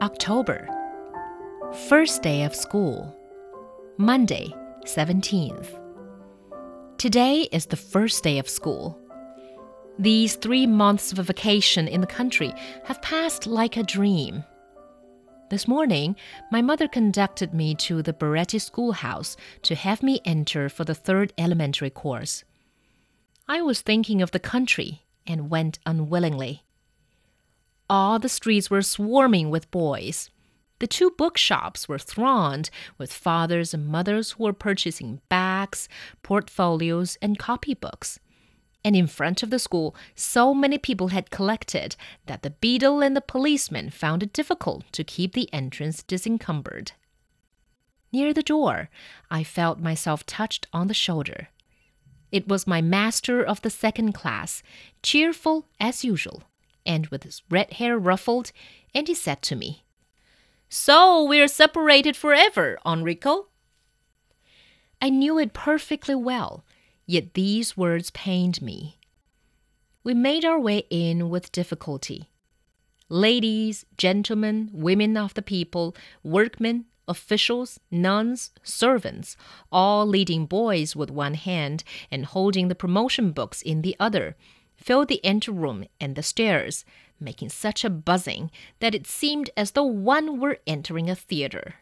October. First day of school. Monday, 17th. Today is the first day of school. These three months of vacation in the country have passed like a dream. This morning, my mother conducted me to the Baretti schoolhouse to have me enter for the third elementary course. I was thinking of the country and went unwillingly. All the streets were swarming with boys. The two bookshops were thronged with fathers and mothers who were purchasing bags, portfolios, and copybooks. And in front of the school, so many people had collected that the beadle and the policeman found it difficult to keep the entrance disencumbered. Near the door, I felt myself touched on the shoulder. It was my master of the second class, cheerful as usual, and with his red hair ruffled, and he said to me, So we're separated forever, Enrico. I knew it perfectly well, yet these words pained me. We made our way in with difficulty. Ladies, gentlemen, women of the people, workmen, officials, nuns, servants, all leading boys with one hand and holding the promotion books in the other, filled the anteroom and the stairs, making such a buzzing that it seemed as though one were entering a theater.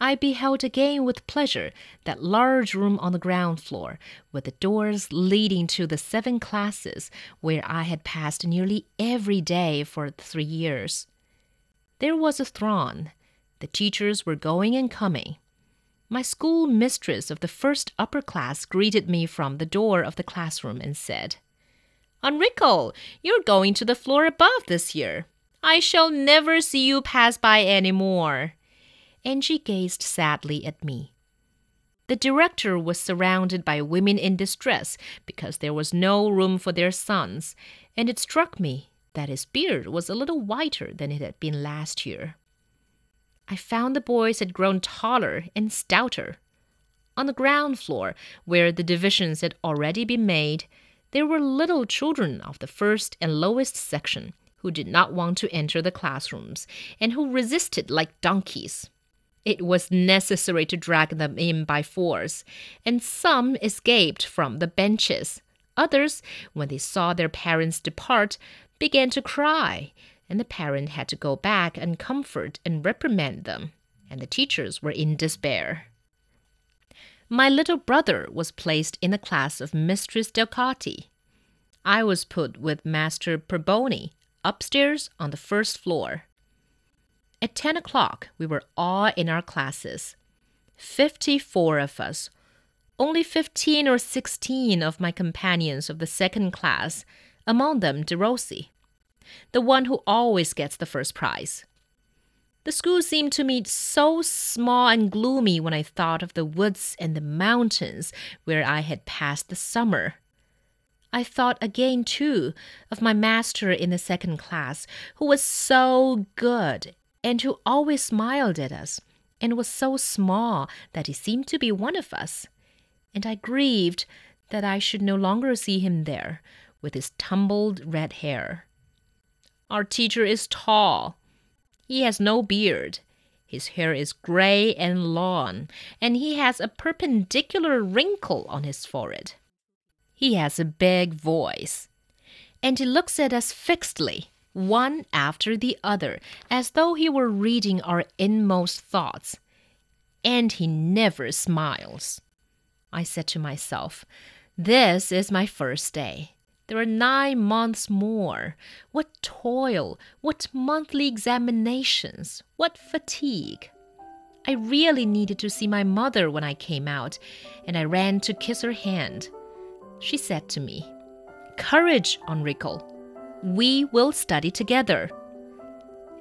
I beheld again with pleasure that large room on the ground floor, with the doors leading to the seven classes where I had passed nearly every day for three years. There was a throng. The teachers were going and coming. My school mistress of the first upper class greeted me from the door of the classroom and said, Enrico, you're going to the floor above this year. I shall never see you pass by any more and she gazed sadly at me. The director was surrounded by women in distress because there was no room for their sons, and it struck me that his beard was a little whiter than it had been last year. I found the boys had grown taller and stouter. On the ground floor, where the divisions had already been made, there were little children of the first and lowest section who did not want to enter the classrooms and who resisted like donkeys. It was necessary to drag them in by force, and some escaped from the benches. Others, when they saw their parents depart, began to cry, and the parent had to go back and comfort and reprimand them, and the teachers were in despair. My little brother was placed in the class of Mistress Delcati. I was put with Master Perboni upstairs on the first floor. At 10 o'clock, we were all in our classes. 54 of us. Only 15 or 16 of my companions of the second class, among them Derossi, the one who always gets the first prize. The school seemed to me so small and gloomy when I thought of the woods and the mountains where I had passed the summer. I thought again, too, of my master in the second class, who was so good and who always smiled at us, and was so small that he seemed to be one of us. And I grieved that I should no longer see him there, with his tumbled red hair. Our teacher is tall. He has no beard. His hair is gray and long, and he has a perpendicular wrinkle on his forehead. He has a big voice, and he looks at us fixedly one after the other, as though he were reading our inmost thoughts. And he never smiles. I said to myself, This is my first day. There are nine months more. What toil, what monthly examinations, what fatigue. I really needed to see my mother when I came out, and I ran to kiss her hand. She said to me, Courage, Enrico. We will study together.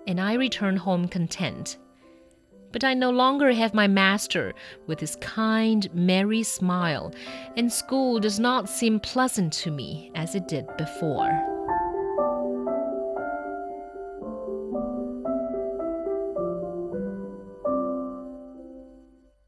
And I returned home content. But I no longer have my master with his kind, merry smile, and school does not seem pleasant to me as it did before.